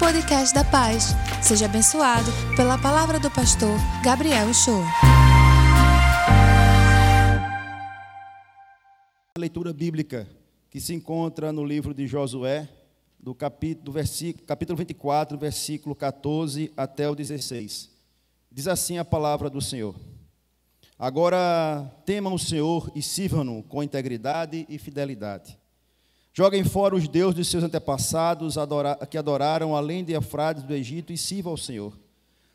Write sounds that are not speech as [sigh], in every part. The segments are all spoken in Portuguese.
podcast da paz. Seja abençoado pela palavra do pastor Gabriel Show. A leitura bíblica que se encontra no livro de Josué, do capítulo, do versículo, capítulo 24, versículo 14 até o 16. Diz assim a palavra do Senhor. Agora temam o Senhor e sirvam-no com integridade e fidelidade. Joguem fora os deuses de seus antepassados que adoraram além de Eufrates do Egito e sirvam ao Senhor.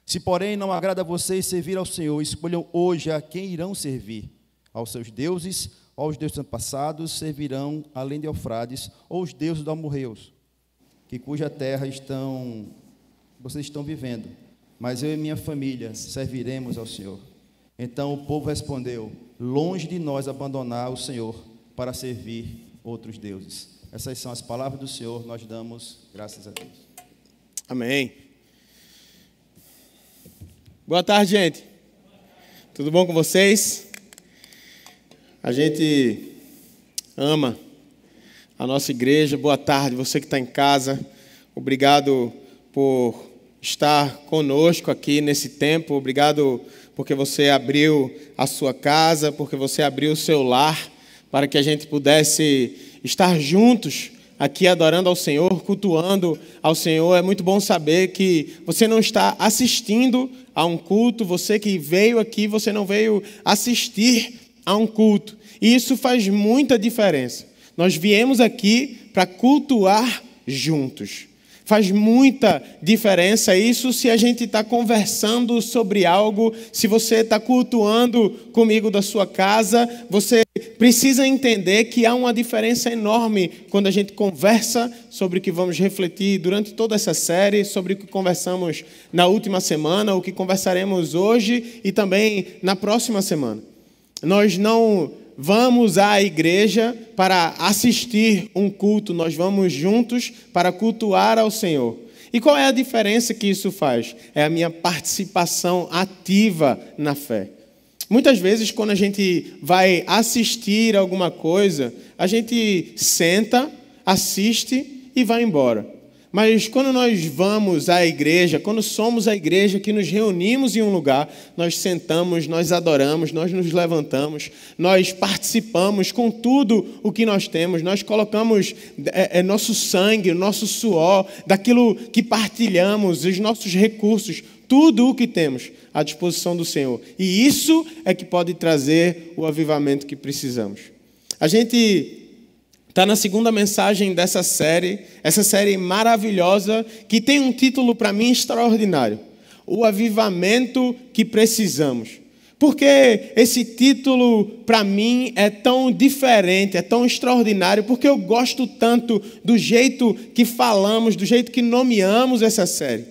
Se, porém, não agrada a vocês servir ao Senhor, escolham hoje a quem irão servir. Aos seus deuses, aos deuses antepassados, servirão além de Eufrates, ou os deuses do amorreus, que cuja terra estão vocês estão vivendo. Mas eu e minha família serviremos ao Senhor. Então o povo respondeu: Longe de nós abandonar o Senhor para servir outros deuses. Essas são as palavras do Senhor, nós damos graças a Deus. Amém. Boa tarde, gente. Tudo bom com vocês? A gente ama a nossa igreja. Boa tarde, você que está em casa. Obrigado por estar conosco aqui nesse tempo. Obrigado porque você abriu a sua casa, porque você abriu o seu lar, para que a gente pudesse estar juntos aqui adorando ao Senhor, cultuando ao Senhor. É muito bom saber que você não está assistindo a um culto, você que veio aqui, você não veio assistir a um culto. E isso faz muita diferença. Nós viemos aqui para cultuar juntos. Faz muita diferença isso se a gente está conversando sobre algo, se você está cultuando comigo da sua casa, você precisa entender que há uma diferença enorme quando a gente conversa sobre o que vamos refletir durante toda essa série, sobre o que conversamos na última semana, o que conversaremos hoje e também na próxima semana. Nós não vamos à igreja para assistir um culto, nós vamos juntos para cultuar ao Senhor. E qual é a diferença que isso faz? É a minha participação ativa na fé. Muitas vezes, quando a gente vai assistir alguma coisa, a gente senta, assiste e vai embora. Mas quando nós vamos à igreja, quando somos a igreja que nos reunimos em um lugar, nós sentamos, nós adoramos, nós nos levantamos, nós participamos com tudo o que nós temos, nós colocamos é, é, nosso sangue, nosso suor, daquilo que partilhamos, os nossos recursos, tudo o que temos à disposição do Senhor. E isso é que pode trazer o avivamento que precisamos. A gente Está na segunda mensagem dessa série, essa série maravilhosa, que tem um título para mim extraordinário: O Avivamento que Precisamos. Porque esse título, para mim, é tão diferente, é tão extraordinário, porque eu gosto tanto do jeito que falamos, do jeito que nomeamos essa série.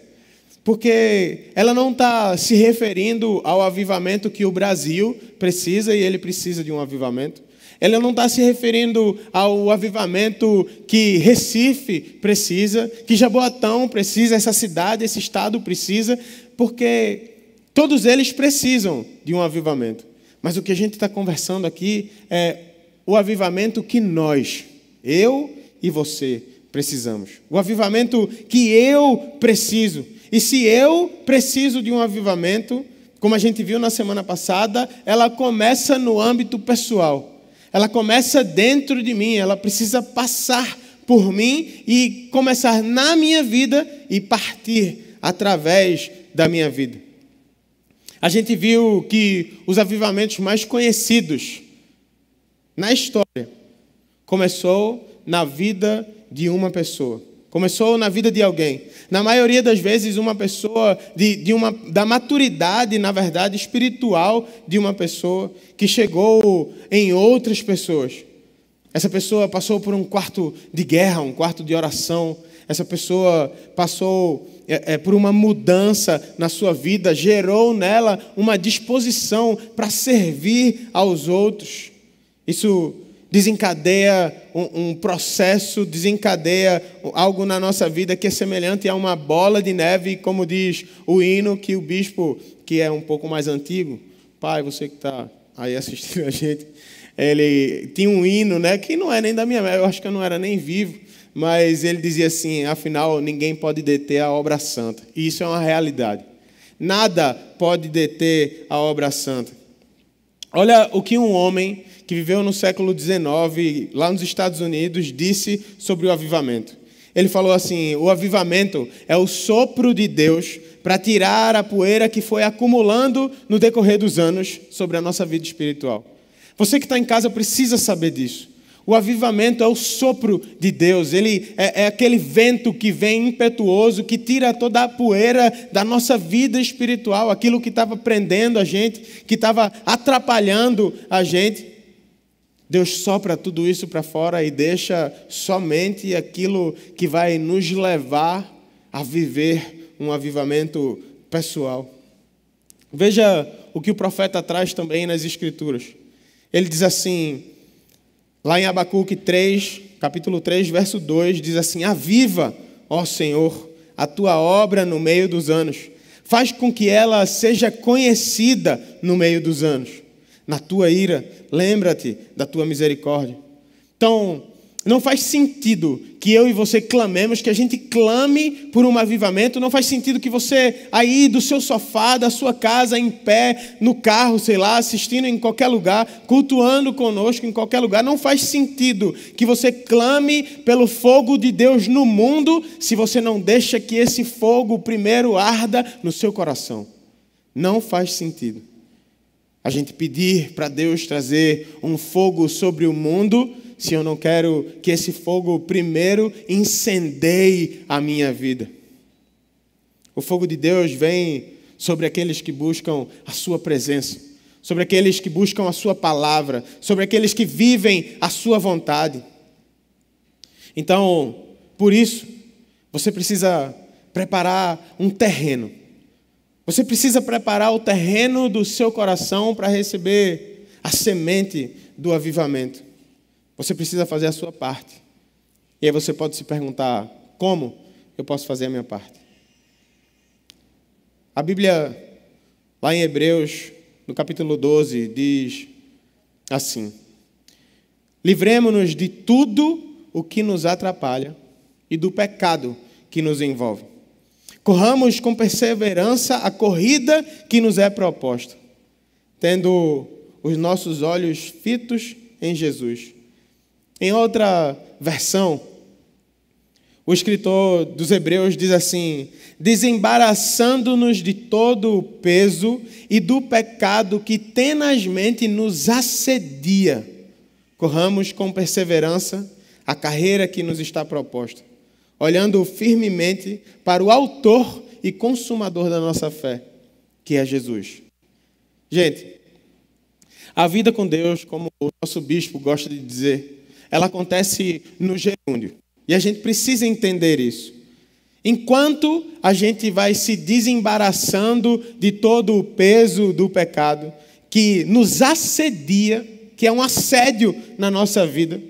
Porque ela não está se referindo ao avivamento que o Brasil precisa, e ele precisa de um avivamento. Ela não está se referindo ao avivamento que Recife precisa, que Jaboatão precisa, essa cidade, esse estado precisa, porque todos eles precisam de um avivamento. Mas o que a gente está conversando aqui é o avivamento que nós, eu e você, precisamos. O avivamento que eu preciso. E se eu preciso de um avivamento, como a gente viu na semana passada, ela começa no âmbito pessoal ela começa dentro de mim, ela precisa passar por mim e começar na minha vida e partir através da minha vida. A gente viu que os avivamentos mais conhecidos na história começou na vida de uma pessoa. Começou na vida de alguém. Na maioria das vezes, uma pessoa de, de uma, da maturidade, na verdade, espiritual de uma pessoa que chegou em outras pessoas. Essa pessoa passou por um quarto de guerra, um quarto de oração. Essa pessoa passou é, é, por uma mudança na sua vida, gerou nela uma disposição para servir aos outros. Isso desencadeia um, um, processo, desencadeia algo na nossa vida que é semelhante a uma bola de neve, como diz o hino que o bispo, que é um pouco mais antigo, pai, você que está aí assistindo a gente, ele tinha um hino, né, que não é nem da minha, eu acho que eu não era nem vivo, mas ele dizia assim: afinal, ninguém pode deter a obra santa. E isso é uma realidade. Nada pode deter a obra santa. Olha o que um homem que viveu no século XIX, lá nos Estados Unidos, disse sobre o avivamento. Ele falou assim: o avivamento é o sopro de Deus para tirar a poeira que foi acumulando no decorrer dos anos sobre a nossa vida espiritual. Você que está em casa precisa saber disso. O avivamento é o sopro de Deus, ele é, é, aquele vento que vem impetuoso, que tira toda a poeira da nossa vida espiritual, aquilo que estava prendendo a gente, que estava atrapalhando a gente. Deus sopra tudo isso para fora e deixa somente aquilo que vai nos levar a viver um avivamento pessoal. Veja o que o profeta traz também nas Escrituras. Ele diz assim, Lá em Abacuque 3, capítulo 3, verso 2, diz assim: Aviva, ó Senhor, a tua obra no meio dos anos. Faz com que ela seja conhecida no meio dos anos. Na tua ira, lembra-te da tua misericórdia. Então, não faz sentido que eu e você clamemos, que a gente clame por um avivamento. Não faz sentido que você, aí do seu sofá, da sua casa, em pé, no carro, sei lá, assistindo em qualquer lugar, cultuando conosco em qualquer lugar. Não faz sentido que você clame pelo fogo de Deus no mundo, se você não deixa que esse fogo primeiro arda no seu coração. Não faz sentido. A gente pedir para Deus trazer um fogo sobre o mundo se eu não quero que esse fogo primeiro incendeie a minha vida. O fogo de Deus vem sobre aqueles que buscam a Sua presença, sobre aqueles que buscam a Sua palavra, sobre aqueles que vivem a Sua vontade. Então, por isso, você precisa preparar um terreno. Você precisa preparar o terreno do seu coração para receber a semente do avivamento. Você precisa fazer a sua parte. E aí você pode se perguntar: como eu posso fazer a minha parte? A Bíblia, lá em Hebreus, no capítulo 12, diz assim: Livremos-nos de tudo o que nos atrapalha e do pecado que nos envolve. Corramos com perseverança a corrida que nos é proposta, tendo os nossos olhos fitos em Jesus. Em outra versão, o escritor dos Hebreus diz assim: desembaraçando-nos de todo o peso e do pecado que tenazmente nos assedia, corramos com perseverança a carreira que nos está proposta, olhando firmemente para o Autor e Consumador da nossa fé, que é Jesus. Gente, a vida com Deus, como o nosso bispo gosta de dizer, ela acontece no gerúndio. E a gente precisa entender isso. Enquanto a gente vai se desembaraçando de todo o peso do pecado que nos assedia, que é um assédio na nossa vida,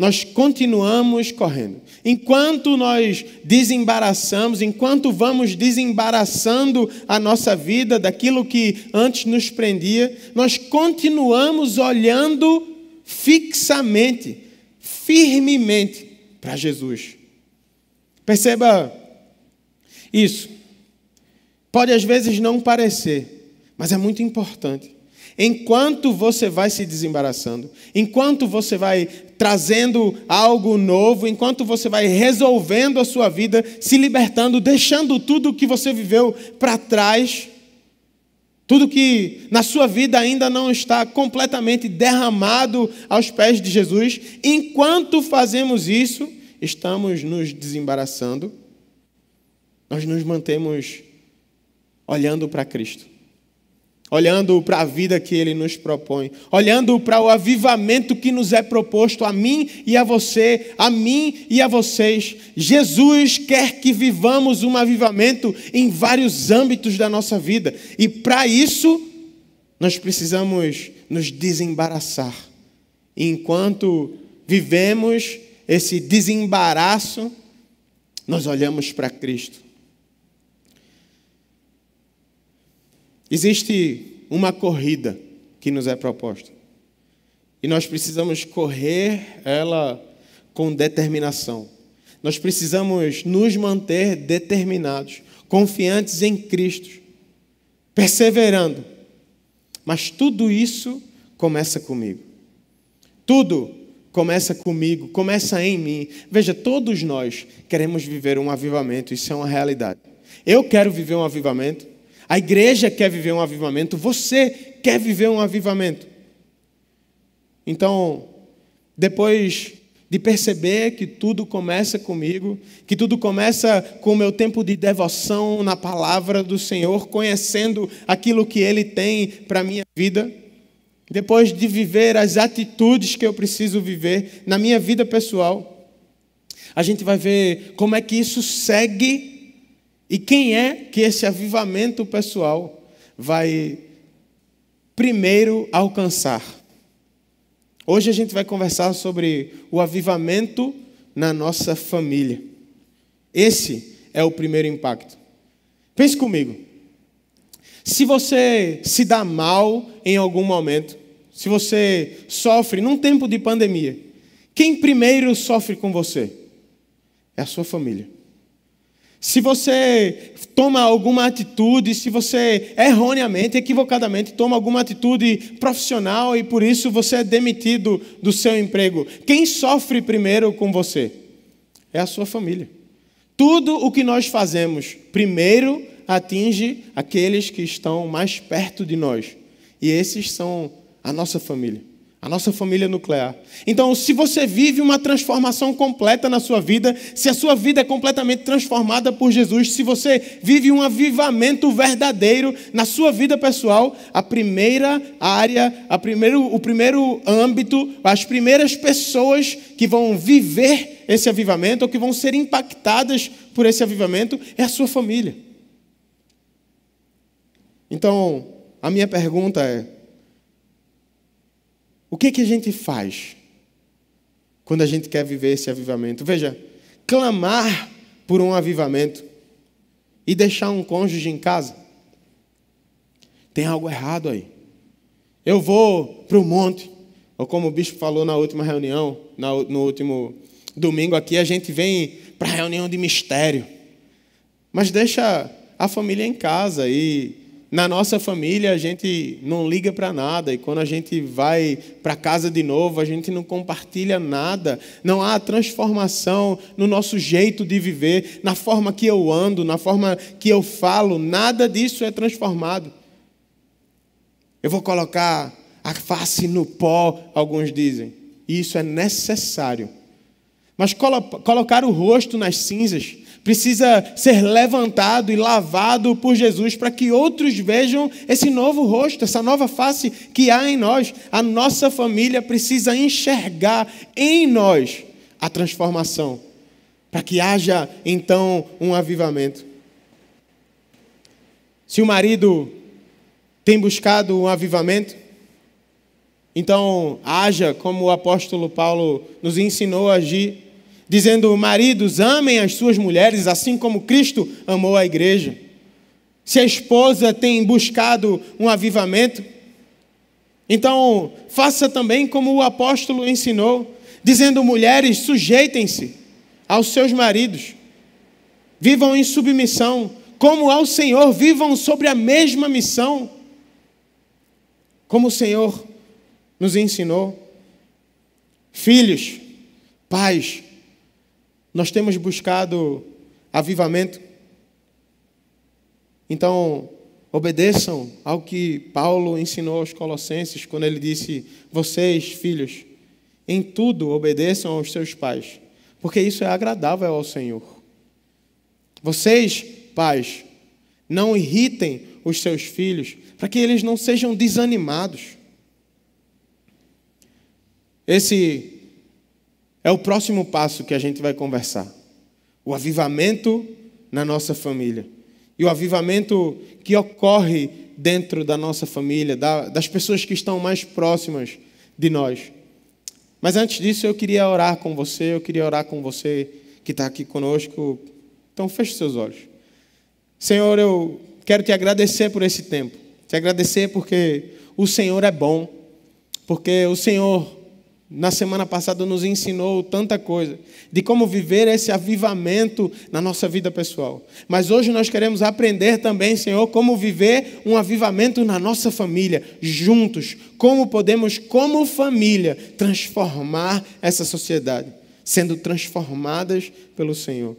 nós continuamos correndo. Enquanto nós desembaraçamos, enquanto vamos desembaraçando a nossa vida daquilo que antes nos prendia, nós continuamos olhando fixamente, firmemente para Jesus. Perceba isso. Pode às vezes não parecer, mas é muito importante. Enquanto você vai se desembaraçando, enquanto você vai trazendo algo novo, enquanto você vai resolvendo a sua vida, se libertando, deixando tudo que você viveu para trás, tudo que na sua vida ainda não está completamente derramado aos pés de Jesus, enquanto fazemos isso, estamos nos desembaraçando, nós nos mantemos olhando para Cristo olhando para a vida que ele nos propõe, olhando para o avivamento que nos é proposto a mim e a você, a mim e a vocês. Jesus quer que vivamos um avivamento em vários âmbitos da nossa vida, e para isso nós precisamos nos desembaraçar. enquanto vivemos esse desembaraço, nós olhamos para Cristo. Existe uma corrida que nos é proposta. E nós precisamos correr ela com determinação. Nós precisamos nos manter determinados, confiantes em Cristo, perseverando. Mas tudo isso começa comigo. Tudo começa comigo, começa em mim. Veja, todos nós queremos viver um avivamento, isso é uma realidade. Eu quero viver um avivamento, a igreja quer viver um avivamento, você quer viver um avivamento. Então, depois de perceber que tudo começa comigo, que tudo começa com o meu tempo de devoção na palavra do Senhor, conhecendo aquilo que Ele tem para a minha vida, depois de viver as atitudes que eu preciso viver na minha vida pessoal, a gente vai ver como é que isso segue e quem é que esse avivamento pessoal vai primeiro alcançar. Hoje a gente vai conversar sobre o avivamento na nossa família. Esse é o primeiro impacto. Pense comigo. Se você se dá mal em algum momento, se você sofre num tempo de pandemia, quem primeiro sofre com você? É a sua família. Se você toma alguma atitude, se você erroneamente, equivocadamente toma alguma atitude profissional e por isso você é demitido do seu emprego, quem sofre primeiro com você? É a sua família. Tudo o que nós fazemos primeiro atinge aqueles que estão mais perto de nós. E esses são a nossa família a nossa família nuclear. Então, se você vive uma transformação completa na sua vida, se a sua vida é completamente transformada por Jesus, se você vive um avivamento verdadeiro na sua vida pessoal, a primeira área, a primeiro, o primeiro âmbito, as primeiras pessoas que vão viver esse avivamento ou que vão ser impactadas por esse avivamento é a sua família. Então, a minha pergunta é: o que, que a gente faz quando a gente quer viver esse avivamento? Veja, clamar por um avivamento e deixar um cônjuge em casa, tem algo errado aí. Eu vou para o monte, ou como o bispo falou na última reunião, no último domingo aqui, a gente vem para a reunião de mistério. Mas deixa a família em casa e na nossa família a gente não liga para nada e quando a gente vai para casa de novo a gente não compartilha nada, não há transformação no nosso jeito de viver, na forma que eu ando, na forma que eu falo, nada disso é transformado. Eu vou colocar a face no pó, alguns dizem, e isso é necessário. Mas colocar o rosto nas cinzas precisa ser levantado e lavado por Jesus para que outros vejam esse novo rosto, essa nova face que há em nós. A nossa família precisa enxergar em nós a transformação, para que haja então um avivamento. Se o marido tem buscado um avivamento, então haja como o apóstolo Paulo nos ensinou a agir dizendo: Maridos, amem as suas mulheres, assim como Cristo amou a igreja. Se a esposa tem buscado um avivamento, então faça também como o apóstolo ensinou, dizendo: Mulheres, sujeitem-se aos seus maridos, vivam em submissão, como ao Senhor, vivam sobre a mesma missão, como o Senhor nos ensinou. Filhos, pais, nós temos buscado avivamento. Então, obedeçam ao que Paulo ensinou aos Colossenses quando ele disse: Vocês, filhos, em tudo obedeçam aos seus pais, porque isso é agradável ao Senhor. Vocês, pais, não irritem os seus filhos, para que eles não sejam desanimados. Esse é o próximo passo que a gente vai conversar. O avivamento na nossa família. E o avivamento que ocorre dentro da nossa família, das pessoas que estão mais próximas de nós. Mas antes disso, eu queria orar com você, eu queria orar com você que está aqui conosco. Então, feche seus olhos. Senhor, eu quero te agradecer por esse tempo. Te agradecer porque o Senhor é bom porque o Senhor na semana passada nos ensinou tanta coisa de como viver esse avivamento na nossa vida pessoal. Mas hoje nós queremos aprender também, Senhor, como viver um avivamento na nossa família, juntos. Como podemos, como família, transformar essa sociedade, sendo transformadas pelo Senhor.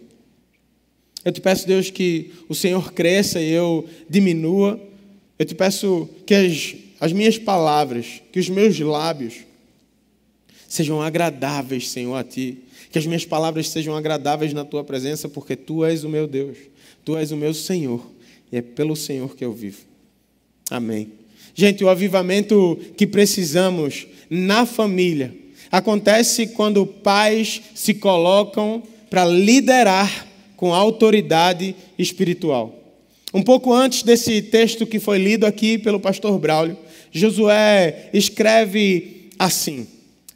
Eu te peço, Deus, que o Senhor cresça e eu diminua. Eu te peço que as, as minhas palavras, que os meus lábios, sejam agradáveis, Senhor, a Ti. Que as minhas palavras sejam agradáveis na Tua presença, porque Tu és o meu Deus, Tu és o meu Senhor, e é pelo Senhor que eu vivo. Amém. Gente, o avivamento que precisamos na família acontece quando pais se colocam para liderar com autoridade espiritual. Um pouco antes desse texto que foi lido aqui pelo pastor Braulio, Josué escreve assim: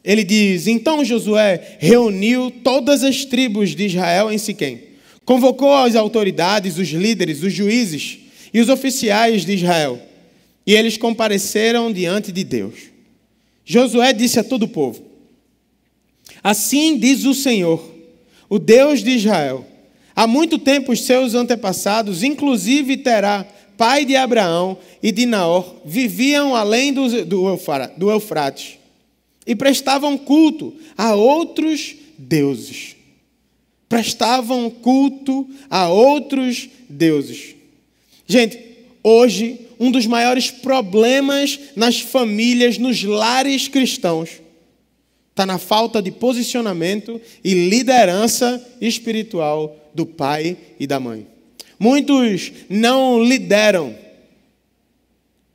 ele diz: Então Josué reuniu todas as tribos de Israel em Siquém, convocou as autoridades, os líderes, os juízes e os oficiais de Israel, e eles compareceram diante de Deus. Josué disse a todo o povo: Assim diz o Senhor, o Deus de Israel: Há muito tempo os seus antepassados, inclusive Terá, pai de Abraão e de Naor, viviam além do, do Eufrates e prestavam culto a outros deuses. Prestavam culto a outros deuses. Gente, hoje, um dos maiores problemas nas famílias, nos lares cristãos, está na falta de posicionamento e liderança espiritual do pai e da mãe. Muitos não lideram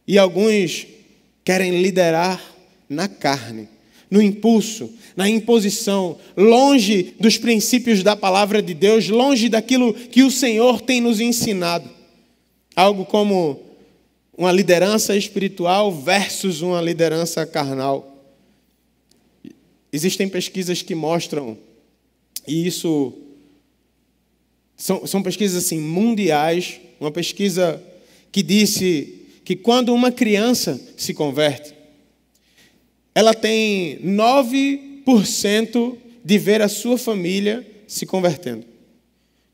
e alguns querem liderar na carne no impulso, na imposição, longe dos princípios da palavra de Deus, longe daquilo que o Senhor tem nos ensinado. Algo como uma liderança espiritual versus uma liderança carnal. Existem pesquisas que mostram, e isso são, são pesquisas assim, mundiais, uma pesquisa que disse que quando uma criança se converte, ela tem 9% de ver a sua família se convertendo.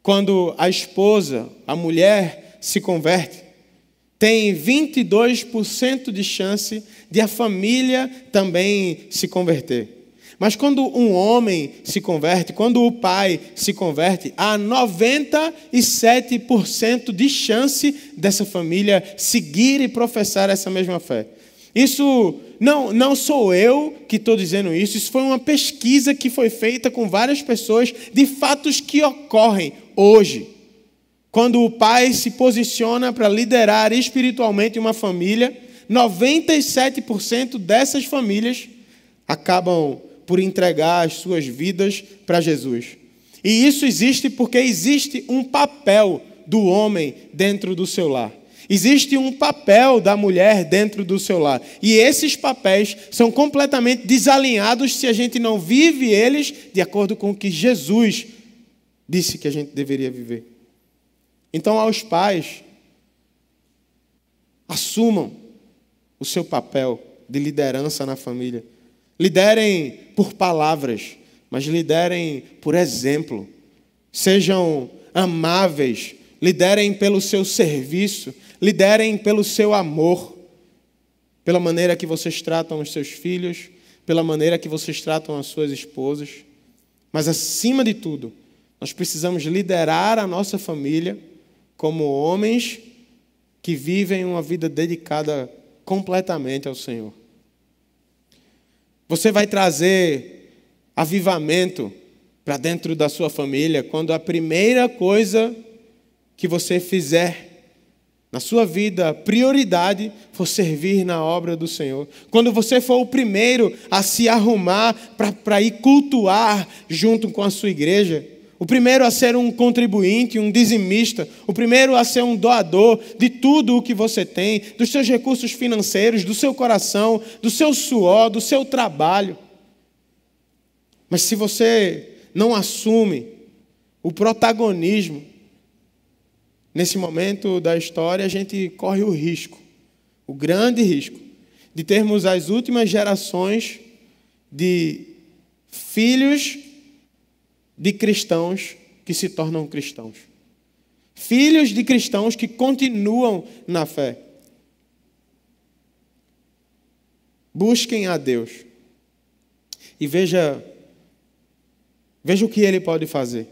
Quando a esposa, a mulher, se converte, tem 22% de chance de a família também se converter. Mas quando um homem se converte, quando o pai se converte, há 97% de chance dessa família seguir e professar essa mesma fé. Isso não, não sou eu que estou dizendo isso, isso foi uma pesquisa que foi feita com várias pessoas de fatos que ocorrem hoje. Quando o pai se posiciona para liderar espiritualmente uma família, 97% dessas famílias acabam por entregar as suas vidas para Jesus. E isso existe porque existe um papel do homem dentro do seu lar. Existe um papel da mulher dentro do seu lar. E esses papéis são completamente desalinhados se a gente não vive eles de acordo com o que Jesus disse que a gente deveria viver. Então, aos pais, assumam o seu papel de liderança na família. Liderem por palavras, mas liderem por exemplo. Sejam amáveis, liderem pelo seu serviço, liderem pelo seu amor, pela maneira que vocês tratam os seus filhos, pela maneira que vocês tratam as suas esposas. Mas, acima de tudo, nós precisamos liderar a nossa família como homens que vivem uma vida dedicada completamente ao Senhor. Você vai trazer avivamento para dentro da sua família quando a primeira coisa que você fizer na sua vida, prioridade for servir na obra do Senhor. Quando você for o primeiro a se arrumar para ir cultuar junto com a sua igreja, o primeiro a ser um contribuinte, um dizimista, o primeiro a ser um doador de tudo o que você tem, dos seus recursos financeiros, do seu coração, do seu suor, do seu trabalho. Mas se você não assume o protagonismo, Nesse momento da história, a gente corre o risco, o grande risco, de termos as últimas gerações de filhos de cristãos que se tornam cristãos. Filhos de cristãos que continuam na fé. Busquem a Deus. E veja veja o que ele pode fazer.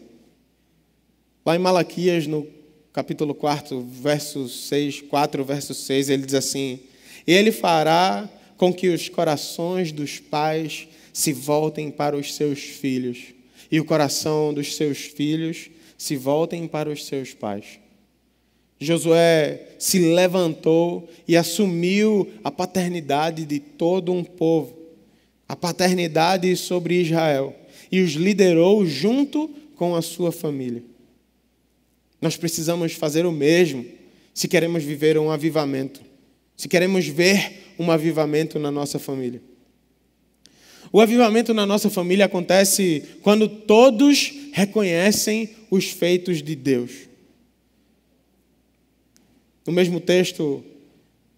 Lá em Malaquias, no capítulo 4, verso 6, 4, verso 6, ele diz assim: Ele fará com que os corações dos pais se voltem para os seus filhos, e o coração dos seus filhos se voltem para os seus pais. Josué se levantou e assumiu a paternidade de todo um povo, a paternidade sobre Israel, e os liderou junto com a sua família. Nós precisamos fazer o mesmo se queremos viver um avivamento, se queremos ver um avivamento na nossa família. O avivamento na nossa família acontece quando todos reconhecem os feitos de Deus. No mesmo texto,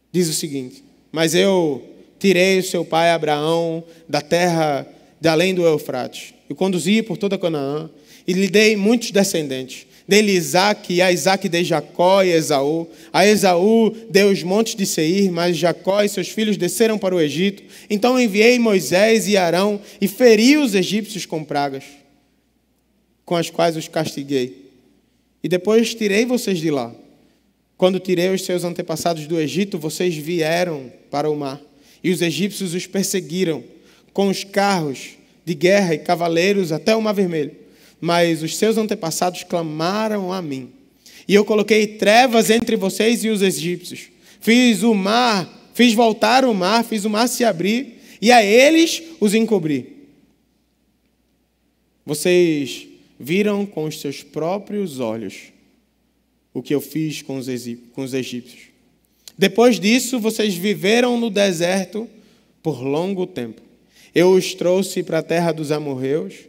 diz o seguinte: Mas eu tirei o seu pai Abraão da terra de além do Eufrates, e conduzi por toda Canaã, e lhe dei muitos descendentes. Dele Isaac, a Isaac dei Jacó e Esaú. A Esaú deu os montes de Seir, mas Jacó e seus filhos desceram para o Egito. Então enviei Moisés e Arão e feri os egípcios com pragas, com as quais os castiguei. E depois tirei vocês de lá. Quando tirei os seus antepassados do Egito, vocês vieram para o mar. E os egípcios os perseguiram com os carros de guerra e cavaleiros até o Mar Vermelho mas os seus antepassados clamaram a mim. E eu coloquei trevas entre vocês e os egípcios. Fiz o mar, fiz voltar o mar, fiz o mar se abrir, e a eles os encobri. Vocês viram com os seus próprios olhos o que eu fiz com os, egípcios. Depois disso, vocês viveram no deserto por longo tempo. Eu os trouxe para a terra dos amorreus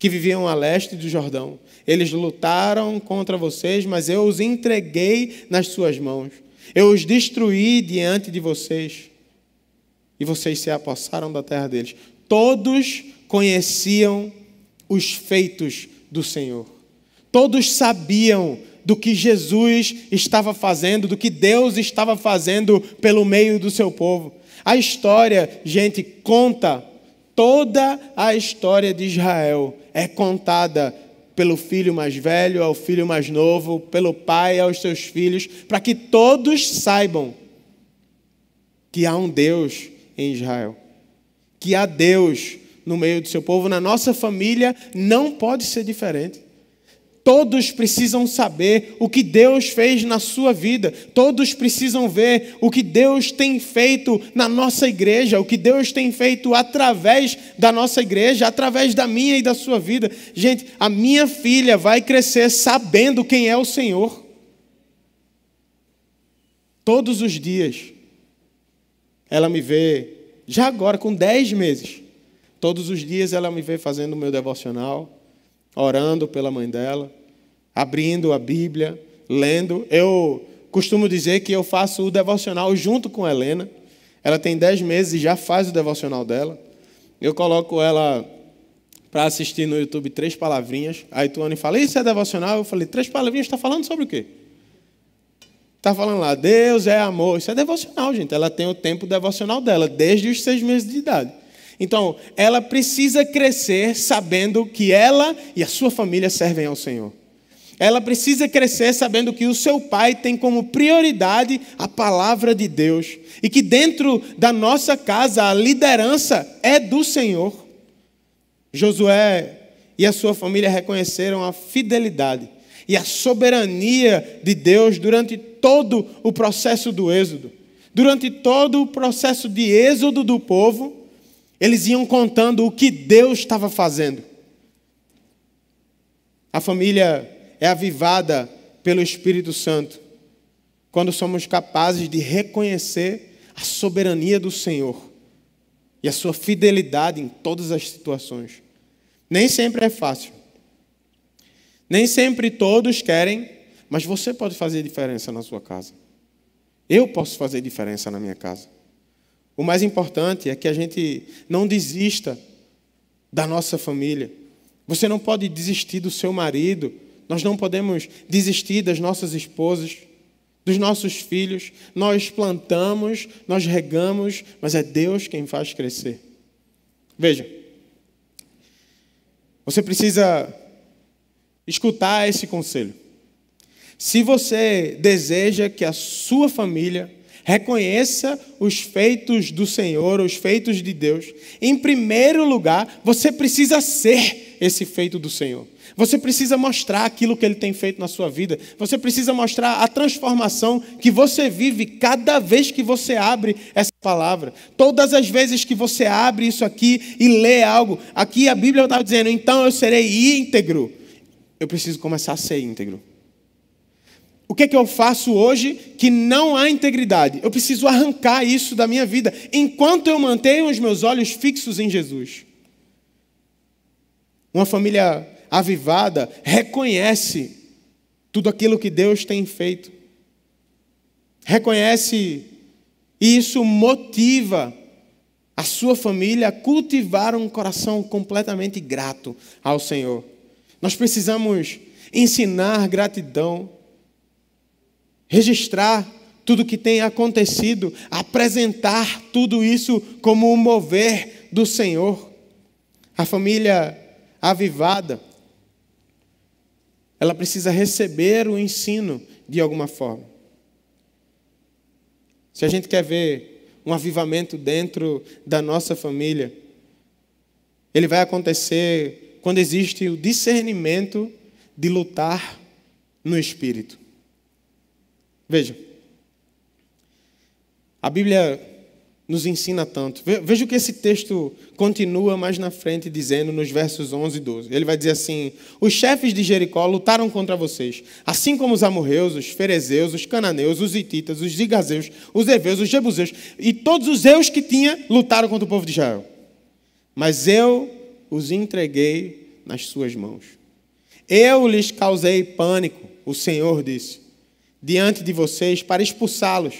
que viviam a leste do Jordão. Eles lutaram contra vocês, mas eu os entreguei nas suas mãos. Eu os destruí diante de vocês. E vocês se apossaram da terra deles. Todos conheciam os feitos do Senhor. Todos sabiam do que Jesus estava fazendo, do que Deus estava fazendo pelo meio do seu povo. A história, gente, conta Toda a história de Israel é contada pelo filho mais velho ao filho mais novo, pelo pai aos seus filhos, para que todos saibam que há um Deus em Israel, que há Deus no meio do seu povo. Na nossa família não pode ser diferente. Todos precisam saber o que Deus fez na sua vida. Todos precisam ver o que Deus tem feito na nossa igreja, o que Deus tem feito através da nossa igreja, através da minha e da sua vida. Gente, a minha filha vai crescer sabendo quem é o Senhor. Todos os dias. Ela me vê, já agora, com 10 meses. Todos os dias ela me vê fazendo o meu devocional orando pela mãe dela, abrindo a Bíblia, lendo. Eu costumo dizer que eu faço o devocional junto com Helena. Ela tem 10 meses e já faz o devocional dela. Eu coloco ela para assistir no YouTube três palavrinhas. Aí Tuane fala, isso é devocional? Eu falei, três palavrinhas, está falando sobre o quê? Está falando lá, Deus é amor. Isso é devocional, gente. Ela tem o tempo devocional dela, desde os seis meses de idade. Então, ela precisa crescer sabendo que ela e a sua família servem ao Senhor. Ela precisa crescer sabendo que o seu pai tem como prioridade a palavra de Deus e que dentro da nossa casa a liderança é do Senhor. Josué e a sua família reconheceram a fidelidade e a soberania de Deus durante todo o processo do êxodo. Durante todo o processo de êxodo do povo, eles iam contando o que Deus estava fazendo. A família é avivada pelo Espírito Santo quando somos capazes de reconhecer a soberania do Senhor e a sua fidelidade em todas as situações. Nem sempre é fácil. Nem sempre todos querem, mas você pode fazer diferença na sua casa. Eu posso fazer diferença na minha casa. O mais importante é que a gente não desista da nossa família. Você não pode desistir do seu marido, nós não podemos desistir das nossas esposas, dos nossos filhos. Nós plantamos, nós regamos, mas é Deus quem faz crescer. Veja, você precisa escutar esse conselho. Se você deseja que a sua família reconheça os feitos do Senhor, os feitos de Deus, em primeiro lugar, você precisa ser esse feito do Senhor. Você precisa mostrar aquilo que Ele tem feito na sua vida. Você precisa mostrar a transformação que você vive cada vez que você abre essa palavra. Todas as vezes que você abre isso aqui e lê algo, aqui a Bíblia está dizendo: então eu serei íntegro. Eu preciso começar a ser íntegro. O que, é que eu faço hoje que não há integridade? Eu preciso arrancar isso da minha vida, enquanto eu mantenho os meus olhos fixos em Jesus. Uma família avivada reconhece tudo aquilo que Deus tem feito. Reconhece e isso motiva a sua família a cultivar um coração completamente grato ao Senhor. Nós precisamos ensinar gratidão registrar tudo que tem acontecido, apresentar tudo isso como um mover do Senhor. A família avivada, ela precisa receber o ensino de alguma forma. Se a gente quer ver um avivamento dentro da nossa família, ele vai acontecer quando existe o discernimento de lutar no espírito. Veja, a Bíblia nos ensina tanto. Veja o que esse texto continua mais na frente dizendo nos versos 11 e 12. Ele vai dizer assim: Os chefes de Jericó lutaram contra vocês, assim como os amorreus, os ferezeus, os cananeus, os ititas, os zigazeus, os heveus, os jebuseus e todos os eus que tinha lutaram contra o povo de Israel. Mas eu os entreguei nas suas mãos. Eu lhes causei pânico, o Senhor disse diante de vocês para expulsá-los,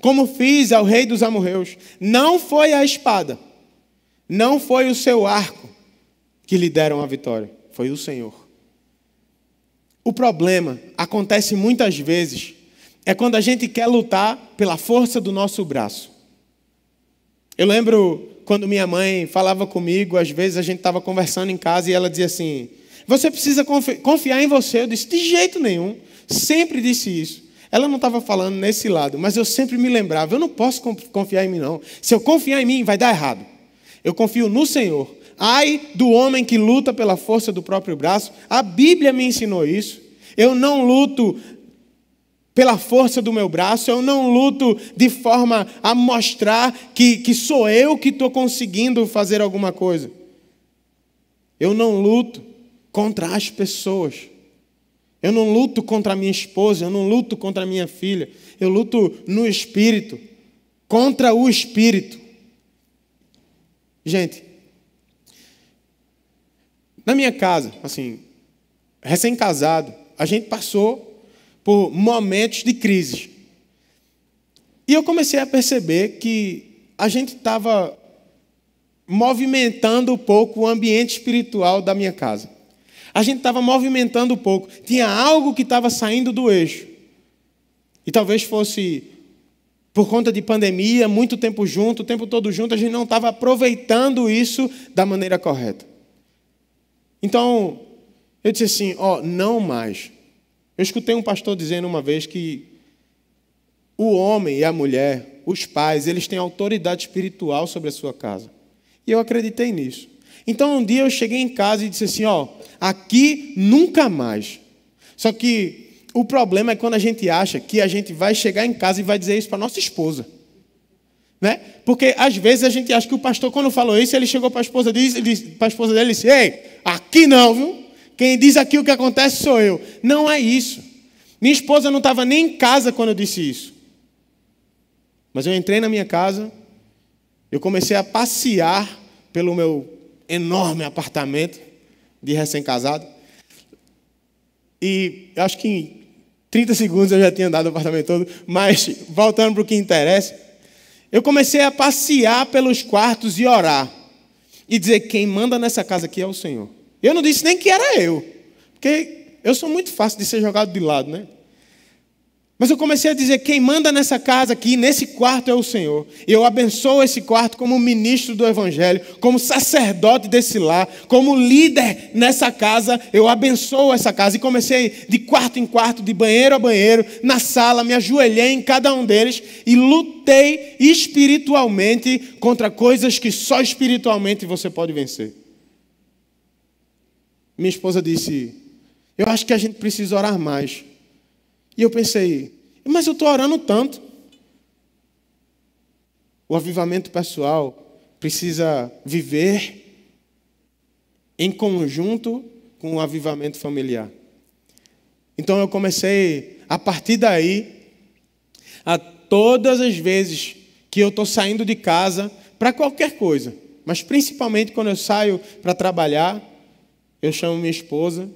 como fiz ao rei dos amorreus. Não foi a espada, não foi o seu arco que lhe deram a vitória, foi o Senhor. O problema acontece muitas vezes é quando a gente quer lutar pela força do nosso braço. Eu lembro quando minha mãe falava comigo, às vezes a gente estava conversando em casa e ela dizia assim: Você precisa confiar em você. Eu disse: De jeito nenhum. Sempre disse isso. Ela não estava falando nesse lado, mas eu sempre me lembrava: eu não posso confiar em mim, não. Se eu confiar em mim, vai dar errado. Eu confio no Senhor. Ai do homem que luta pela força do próprio braço. A Bíblia me ensinou isso. Eu não luto pela força do meu braço, eu não luto de forma a mostrar que, que sou eu que estou conseguindo fazer alguma coisa. Eu não luto contra as pessoas. Eu não luto contra a minha esposa, eu não luto contra a minha filha. Eu luto no espírito, contra o espírito. Gente, na minha casa, assim, recém-casado, a gente passou por momentos de crise. E eu comecei a perceber que a gente estava movimentando um pouco o ambiente espiritual da minha casa. A gente estava movimentando um pouco. Tinha algo que estava saindo do eixo. E talvez fosse por conta de pandemia, muito tempo junto, o tempo todo junto, a gente não estava aproveitando isso da maneira correta. Então, eu disse assim: ó, não mais. Eu escutei um pastor dizendo uma vez que o homem e a mulher, os pais, eles têm autoridade espiritual sobre a sua casa. E eu acreditei nisso. Então um dia eu cheguei em casa e disse assim: ó, aqui nunca mais. Só que o problema é quando a gente acha que a gente vai chegar em casa e vai dizer isso para nossa esposa. Né? Porque às vezes a gente acha que o pastor, quando falou isso, ele chegou para a esposa, para a esposa dele e disse: Ei, aqui não, viu? Quem diz aqui o que acontece sou eu. Não é isso. Minha esposa não estava nem em casa quando eu disse isso. Mas eu entrei na minha casa, eu comecei a passear pelo meu enorme apartamento de recém-casado. E acho que em 30 segundos eu já tinha andado o apartamento todo, mas voltando para o que interessa, eu comecei a passear pelos quartos e orar. E dizer: quem manda nessa casa aqui é o Senhor. Eu não disse nem que era eu, porque eu sou muito fácil de ser jogado de lado, né? Mas eu comecei a dizer: quem manda nessa casa aqui, nesse quarto, é o Senhor. E eu abençoo esse quarto como ministro do Evangelho, como sacerdote desse lar, como líder nessa casa. Eu abençoo essa casa. E comecei de quarto em quarto, de banheiro a banheiro, na sala, me ajoelhei em cada um deles e lutei espiritualmente contra coisas que só espiritualmente você pode vencer. Minha esposa disse: Eu acho que a gente precisa orar mais. E eu pensei, mas eu estou orando tanto. O avivamento pessoal precisa viver em conjunto com o avivamento familiar. Então eu comecei, a partir daí, a todas as vezes que eu estou saindo de casa para qualquer coisa, mas principalmente quando eu saio para trabalhar, eu chamo minha esposa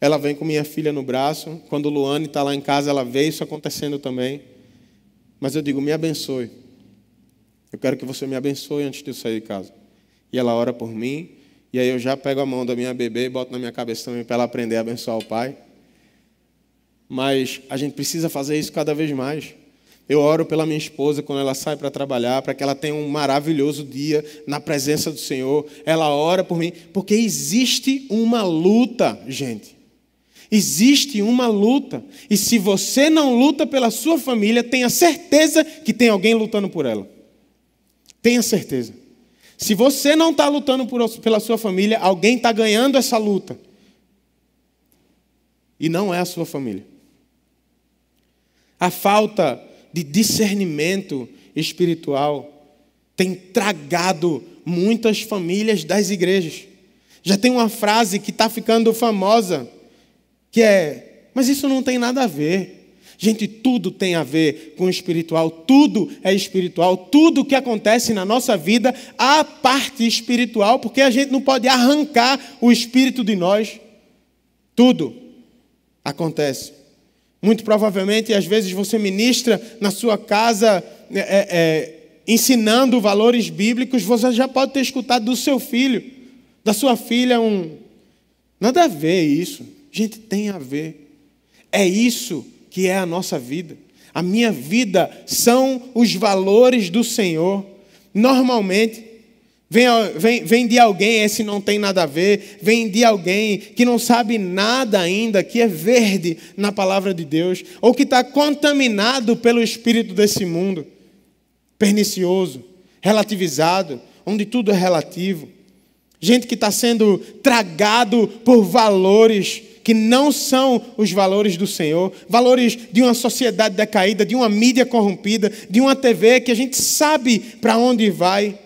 ela vem com minha filha no braço. Quando Luane está lá em casa, ela vê isso acontecendo também. Mas eu digo, me abençoe. Eu quero que você me abençoe antes de eu sair de casa. E ela ora por mim. E aí eu já pego a mão da minha bebê e boto na minha cabeça também para ela aprender a abençoar o pai. Mas a gente precisa fazer isso cada vez mais. Eu oro pela minha esposa quando ela sai para trabalhar, para que ela tenha um maravilhoso dia na presença do Senhor. Ela ora por mim, porque existe uma luta, gente. Existe uma luta. E se você não luta pela sua família, tenha certeza que tem alguém lutando por ela. Tenha certeza. Se você não está lutando por, pela sua família, alguém está ganhando essa luta. E não é a sua família. A falta de discernimento espiritual tem tragado muitas famílias das igrejas. Já tem uma frase que está ficando famosa que é, mas isso não tem nada a ver. Gente, tudo tem a ver com o espiritual, tudo é espiritual, tudo que acontece na nossa vida, a parte espiritual, porque a gente não pode arrancar o espírito de nós. Tudo acontece. Muito provavelmente, às vezes você ministra na sua casa é, é, é ensinando valores bíblicos, você já pode ter escutado do seu filho, da sua filha, um. Nada a ver isso. Gente, tem a ver. É isso que é a nossa vida. A minha vida são os valores do Senhor. Normalmente, vem, vem, vem de alguém, esse não tem nada a ver, vem de alguém que não sabe nada ainda, que é verde na palavra de Deus, ou que está contaminado pelo espírito desse mundo, pernicioso, relativizado, onde tudo é relativo. Gente que está sendo tragado por valores que não são os valores do Senhor, valores de uma sociedade decaída, de uma mídia corrompida, de uma TV que a gente sabe para onde vai.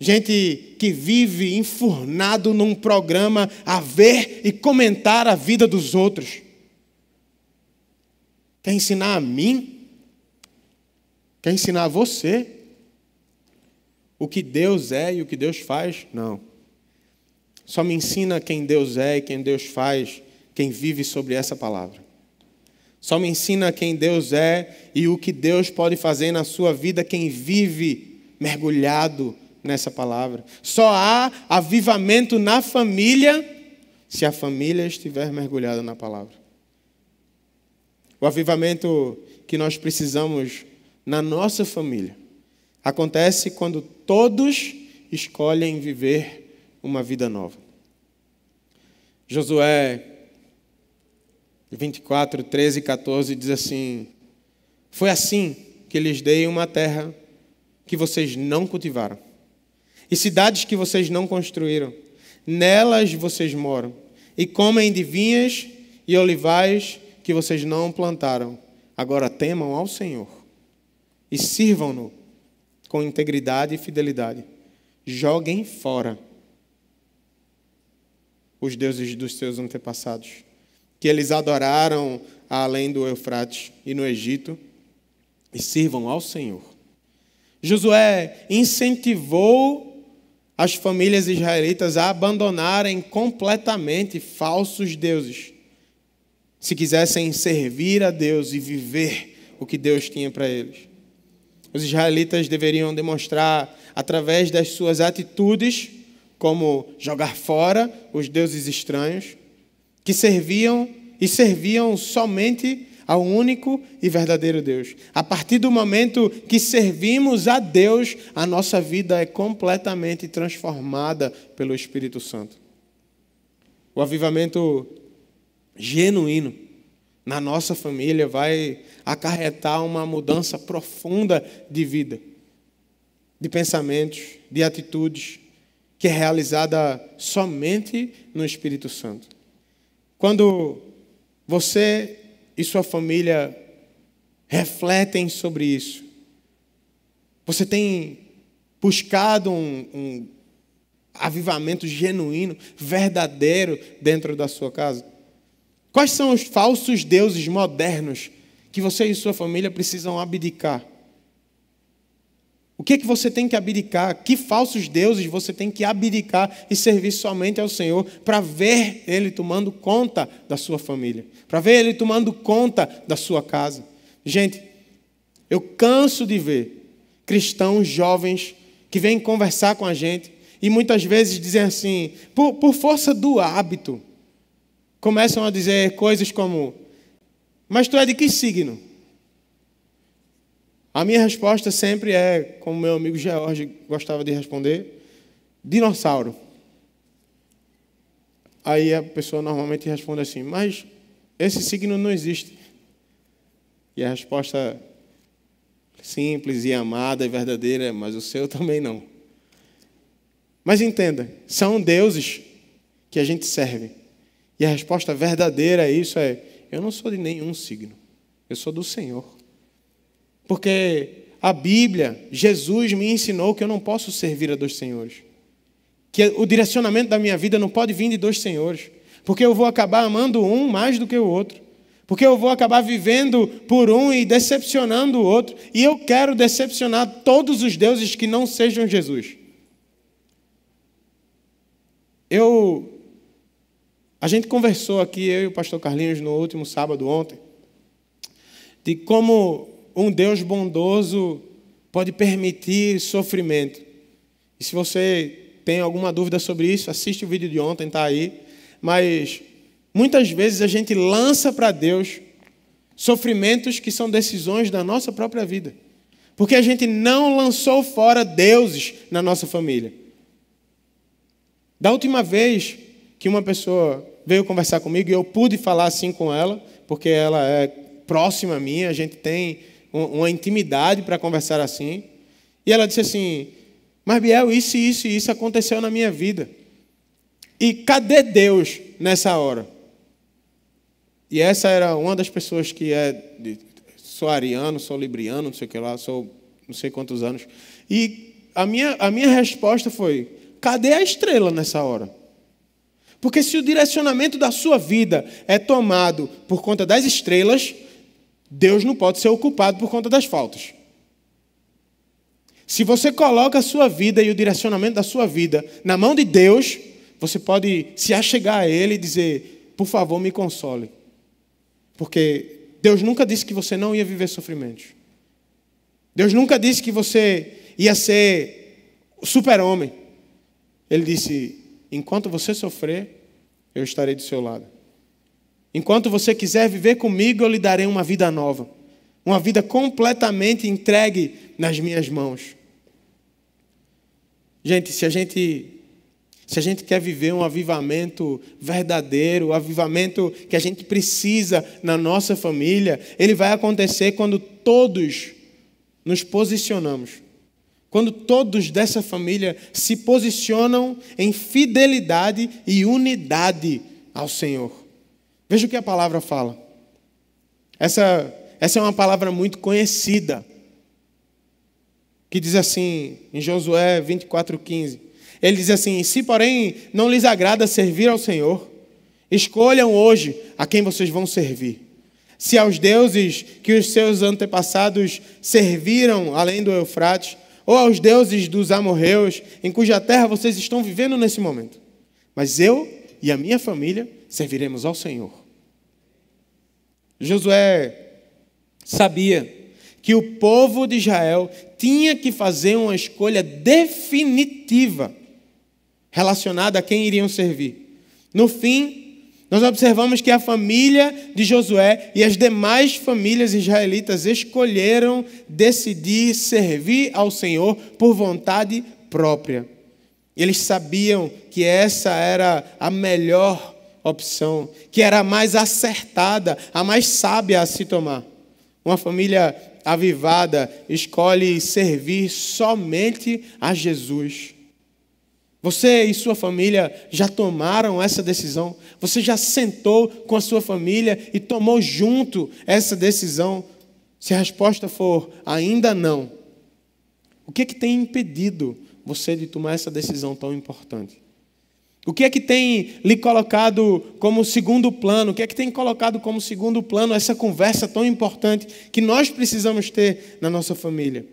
Gente que vive enfurnado num programa a ver e comentar a vida dos outros. Quer ensinar a mim? Quer ensinar a você? O que Deus é e o que Deus faz? Não. Só me ensina quem Deus é e quem Deus faz, quem vive sobre essa palavra. Só me ensina quem Deus é e o que Deus pode fazer na sua vida, quem vive mergulhado nessa palavra. Só há avivamento na família se a família estiver mergulhada na palavra. O avivamento que nós precisamos na nossa família acontece quando todos escolhem viver uma vida nova. Josué 24, 13 e 14 diz assim: Foi assim que lhes dei uma terra que vocês não cultivaram, e cidades que vocês não construíram, nelas vocês moram, e comem de vinhas e olivais que vocês não plantaram. Agora temam ao Senhor e sirvam-no com integridade e fidelidade. Joguem fora os deuses dos seus antepassados, que eles adoraram além do Eufrates e no Egito, e sirvam ao Senhor. Josué incentivou as famílias israelitas a abandonarem completamente falsos deuses, se quisessem servir a Deus e viver o que Deus tinha para eles. os israelitas deveriam demonstrar através das suas atitudes, como jogar fora os deuses estranhos, que serviam e serviam somente ao único e verdadeiro Deus. A partir do momento que servimos a Deus, a nossa vida é completamente transformada pelo Espírito Santo. O avivamento genuíno na nossa família vai acarretar uma mudança profunda de vida, de pensamentos, de atitudes, que é realizada somente no Espírito Santo. Quando você e sua família refletem sobre isso, você tem buscado um, um avivamento genuíno, verdadeiro dentro da sua casa? Quais são os falsos deuses modernos que você e sua família precisam abdicar? O que é que você tem que abdicar? Que falsos deuses você tem que abdicar e servir somente ao Senhor para ver Ele tomando conta da sua família, para ver Ele tomando conta da sua casa? Gente, eu canso de ver cristãos jovens que vêm conversar com a gente e muitas vezes dizem assim, por, por força do hábito, começam a dizer coisas como: Mas tu é de que signo? A minha resposta sempre é, como meu amigo George gostava de responder: dinossauro. Aí a pessoa normalmente responde assim: Mas esse signo não existe. E a resposta simples e amada e verdadeira é: Mas o seu [laughs] também não. Mas entenda, são deuses que a gente serve. E a resposta verdadeira a isso é: eu não sou de nenhum signo, eu sou do Senhor. Porque a Bíblia, Jesus me ensinou que eu não posso servir a dois senhores. Que o direcionamento da minha vida não pode vir de dois senhores. Porque eu vou acabar amando um mais do que o outro. Porque eu vou acabar vivendo por um e decepcionando o outro. E eu quero decepcionar todos os deuses que não sejam Jesus. Eu a gente conversou aqui, eu e o pastor Carlinhos, no último sábado, ontem, de como um Deus bondoso pode permitir sofrimento. E se você tem alguma dúvida sobre isso, assiste o vídeo de ontem, está aí. Mas muitas vezes a gente lança para Deus sofrimentos que são decisões da nossa própria vida. Porque a gente não lançou fora deuses na nossa família. Da última vez que uma pessoa veio conversar comigo e eu pude falar assim com ela, porque ela é próxima a mim, a gente tem uma intimidade para conversar assim. E ela disse assim: Mas Biel, isso, isso e isso aconteceu na minha vida. E cadê Deus nessa hora? E essa era uma das pessoas que é. Sou ariano, sou libriano, não sei o que lá, sou não sei quantos anos. E a minha, a minha resposta foi: cadê a estrela nessa hora? Porque se o direcionamento da sua vida é tomado por conta das estrelas, Deus não pode ser ocupado por conta das faltas. Se você coloca a sua vida e o direcionamento da sua vida na mão de Deus, você pode se achegar a Ele e dizer: por favor, me console. Porque Deus nunca disse que você não ia viver sofrimentos. Deus nunca disse que você ia ser super-homem. Ele disse: enquanto você sofrer, eu estarei do seu lado. Enquanto você quiser viver comigo, eu lhe darei uma vida nova. Uma vida completamente entregue nas minhas mãos. Gente, se a gente se a gente quer viver um avivamento verdadeiro, o avivamento que a gente precisa na nossa família, ele vai acontecer quando todos nos posicionamos quando todos dessa família se posicionam em fidelidade e unidade ao Senhor. Veja o que a palavra fala. Essa, essa é uma palavra muito conhecida, que diz assim, em Josué 24,15. Ele diz assim: Se, porém, não lhes agrada servir ao Senhor, escolham hoje a quem vocês vão servir. Se aos deuses que os seus antepassados serviram além do Eufrates, ou aos deuses dos amorreus, em cuja terra vocês estão vivendo nesse momento. Mas eu e a minha família serviremos ao Senhor. Josué sabia que o povo de Israel tinha que fazer uma escolha definitiva relacionada a quem iriam servir. No fim, nós observamos que a família de Josué e as demais famílias israelitas escolheram decidir servir ao Senhor por vontade própria. Eles sabiam que essa era a melhor opção, que era a mais acertada, a mais sábia a se tomar. Uma família avivada escolhe servir somente a Jesus. Você e sua família já tomaram essa decisão? Você já sentou com a sua família e tomou junto essa decisão? Se a resposta for ainda não, o que é que tem impedido você de tomar essa decisão tão importante? O que é que tem lhe colocado como segundo plano? O que é que tem colocado como segundo plano essa conversa tão importante que nós precisamos ter na nossa família?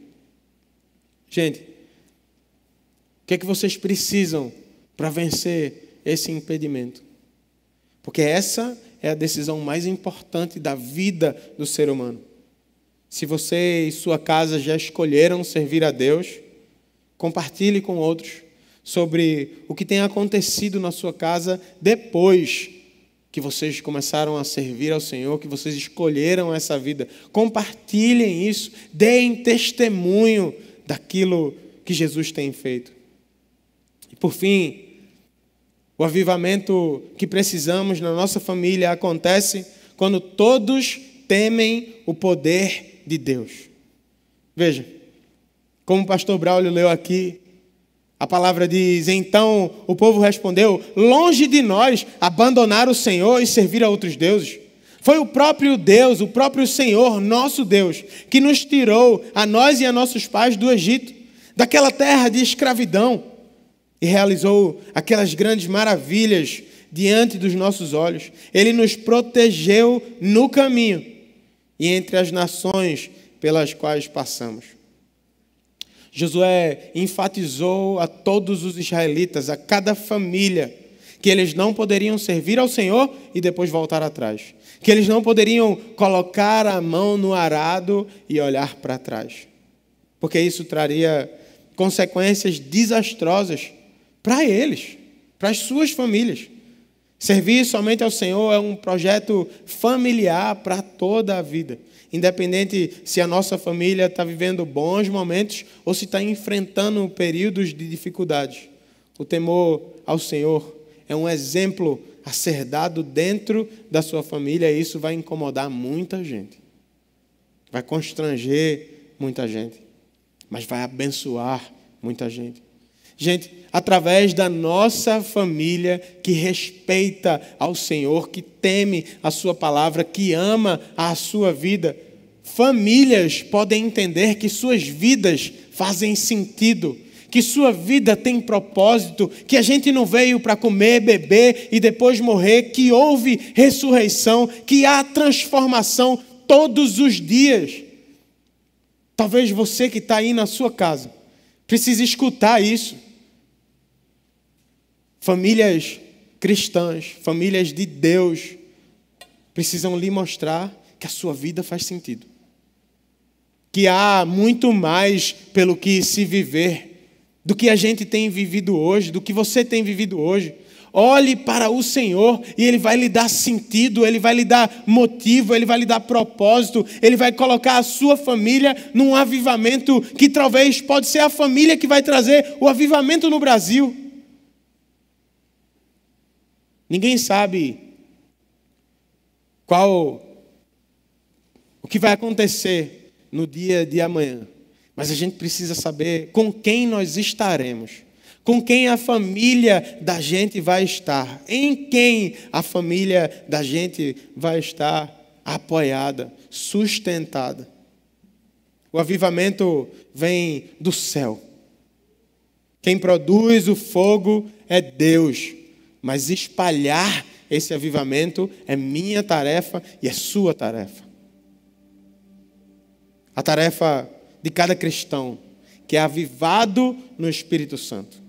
Gente, o que é que vocês precisam para vencer esse impedimento? Porque essa é a decisão mais importante da vida do ser humano. Se você e sua casa já escolheram servir a Deus, compartilhe com outros sobre o que tem acontecido na sua casa depois que vocês começaram a servir ao Senhor, que vocês escolheram essa vida. Compartilhem isso, deem testemunho daquilo que Jesus tem feito. E por fim, o avivamento que precisamos na nossa família acontece quando todos temem o poder de Deus. Veja, como o pastor Braulio leu aqui, a palavra diz: Então o povo respondeu: Longe de nós abandonar o Senhor e servir a outros deuses. Foi o próprio Deus, o próprio Senhor, nosso Deus, que nos tirou, a nós e a nossos pais, do Egito, daquela terra de escravidão, e realizou aquelas grandes maravilhas diante dos nossos olhos. Ele nos protegeu no caminho e entre as nações pelas quais passamos. Josué enfatizou a todos os israelitas, a cada família, que eles não poderiam servir ao Senhor e depois voltar atrás. Que eles não poderiam colocar a mão no arado e olhar para trás. Porque isso traria consequências desastrosas para eles, para as suas famílias. Servir somente ao Senhor é um projeto familiar para toda a vida independente se a nossa família está vivendo bons momentos ou se está enfrentando períodos de dificuldades. O temor ao Senhor é um exemplo a ser dado dentro da sua família e isso vai incomodar muita gente. Vai constranger muita gente, mas vai abençoar muita gente. Gente, através da nossa família que respeita ao Senhor, que teme a Sua palavra, que ama a sua vida, famílias podem entender que suas vidas fazem sentido, que sua vida tem propósito, que a gente não veio para comer, beber e depois morrer, que houve ressurreição, que há transformação todos os dias. Talvez você que está aí na sua casa precise escutar isso. Famílias cristãs, famílias de Deus, precisam lhe mostrar que a sua vida faz sentido. Que há muito mais pelo que se viver do que a gente tem vivido hoje, do que você tem vivido hoje. Olhe para o Senhor e Ele vai lhe dar sentido, Ele vai lhe dar motivo, Ele vai lhe dar propósito, Ele vai colocar a sua família num avivamento que talvez pode ser a família que vai trazer o avivamento no Brasil. Ninguém sabe qual o que vai acontecer no dia de amanhã. Mas a gente precisa saber com quem nós estaremos. Com quem a família da gente vai estar. Em quem a família da gente vai estar apoiada, sustentada. O avivamento vem do céu. Quem produz o fogo é Deus mas espalhar esse avivamento é minha tarefa e é sua tarefa. A tarefa de cada cristão que é avivado no Espírito Santo.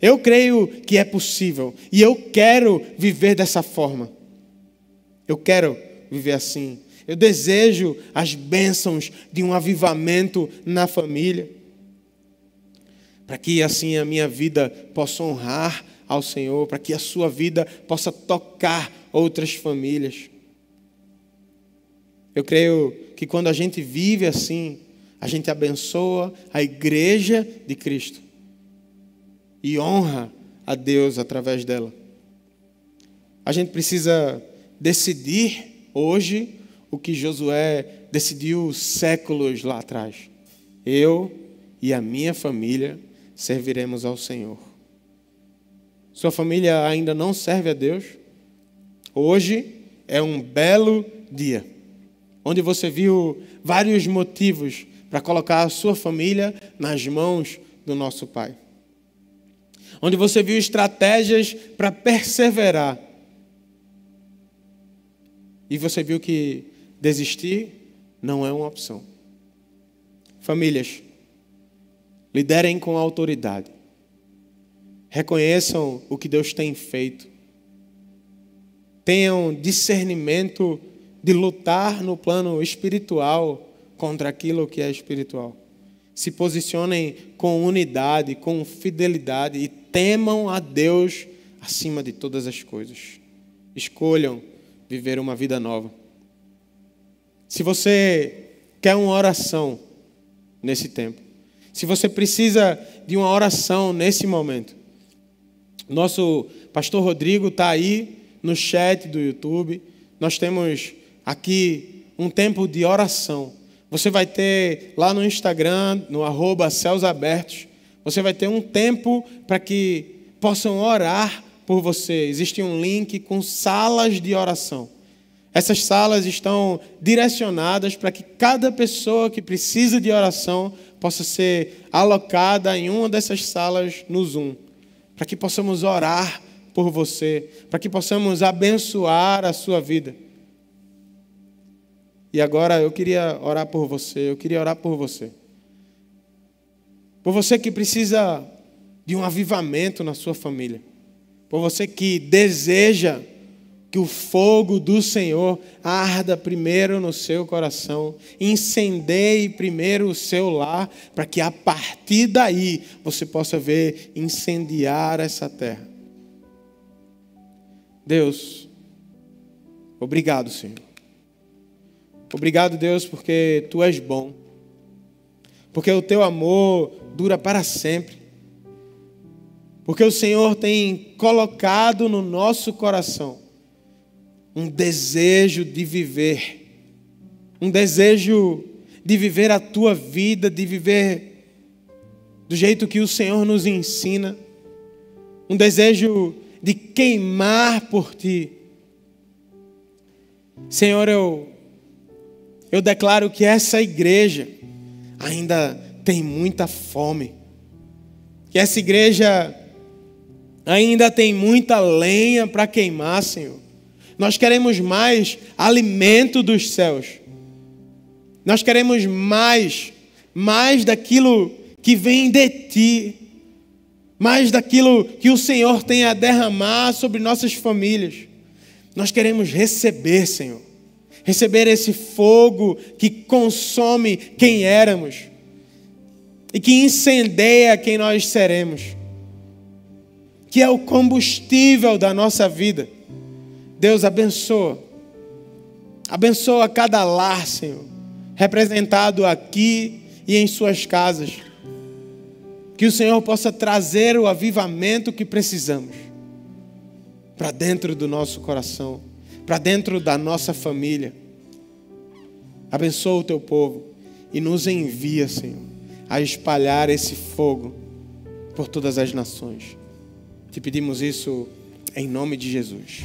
Eu creio que é possível e eu quero viver dessa forma. Eu quero viver assim. Eu desejo as bênçãos de um avivamento na família. Para que assim a minha vida possa honrar ao Senhor, para que a sua vida possa tocar outras famílias. Eu creio que quando a gente vive assim, a gente abençoa a igreja de Cristo e honra a Deus através dela. A gente precisa decidir hoje o que Josué decidiu séculos lá atrás. Eu e a minha família serviremos ao Senhor. Sua família ainda não serve a Deus? Hoje é um belo dia, onde você viu vários motivos para colocar a sua família nas mãos do nosso Pai. Onde você viu estratégias para perseverar. E você viu que desistir não é uma opção. Famílias, liderem com autoridade. Reconheçam o que Deus tem feito. Tenham discernimento de lutar no plano espiritual contra aquilo que é espiritual. Se posicionem com unidade, com fidelidade e temam a Deus acima de todas as coisas. Escolham viver uma vida nova. Se você quer uma oração nesse tempo, se você precisa de uma oração nesse momento, nosso pastor Rodrigo está aí no chat do YouTube. Nós temos aqui um tempo de oração. Você vai ter lá no Instagram, no arroba céus abertos, você vai ter um tempo para que possam orar por você. Existe um link com salas de oração. Essas salas estão direcionadas para que cada pessoa que precisa de oração possa ser alocada em uma dessas salas no Zoom, para que possamos orar por você, para que possamos abençoar a sua vida. E agora eu queria orar por você, eu queria orar por você. Por você que precisa de um avivamento na sua família. Por você que deseja que o fogo do Senhor arda primeiro no seu coração, incendeie primeiro o seu lar, para que a partir daí você possa ver incendiar essa terra. Deus, obrigado, Senhor. Obrigado, Deus, porque tu és bom. Porque o teu amor dura para sempre. Porque o Senhor tem colocado no nosso coração um desejo de viver. Um desejo de viver a tua vida, de viver do jeito que o Senhor nos ensina. Um desejo de queimar por ti. Senhor, eu eu declaro que essa igreja ainda tem muita fome. Que essa igreja ainda tem muita lenha para queimar, Senhor. Nós queremos mais alimento dos céus. Nós queremos mais, mais daquilo que vem de ti, mais daquilo que o Senhor tem a derramar sobre nossas famílias. Nós queremos receber, Senhor receber esse fogo que consome quem éramos e que incendeia quem nós seremos, que é o combustível da nossa vida. Deus abençoa, abençoa cada lar, Senhor, representado aqui e em suas casas. Que o Senhor possa trazer o avivamento que precisamos para dentro do nosso coração para dentro da nossa família. Abençoa o teu povo e nos envia, Senhor, a espalhar esse fogo por todas as nações. Te pedimos isso em nome de Jesus.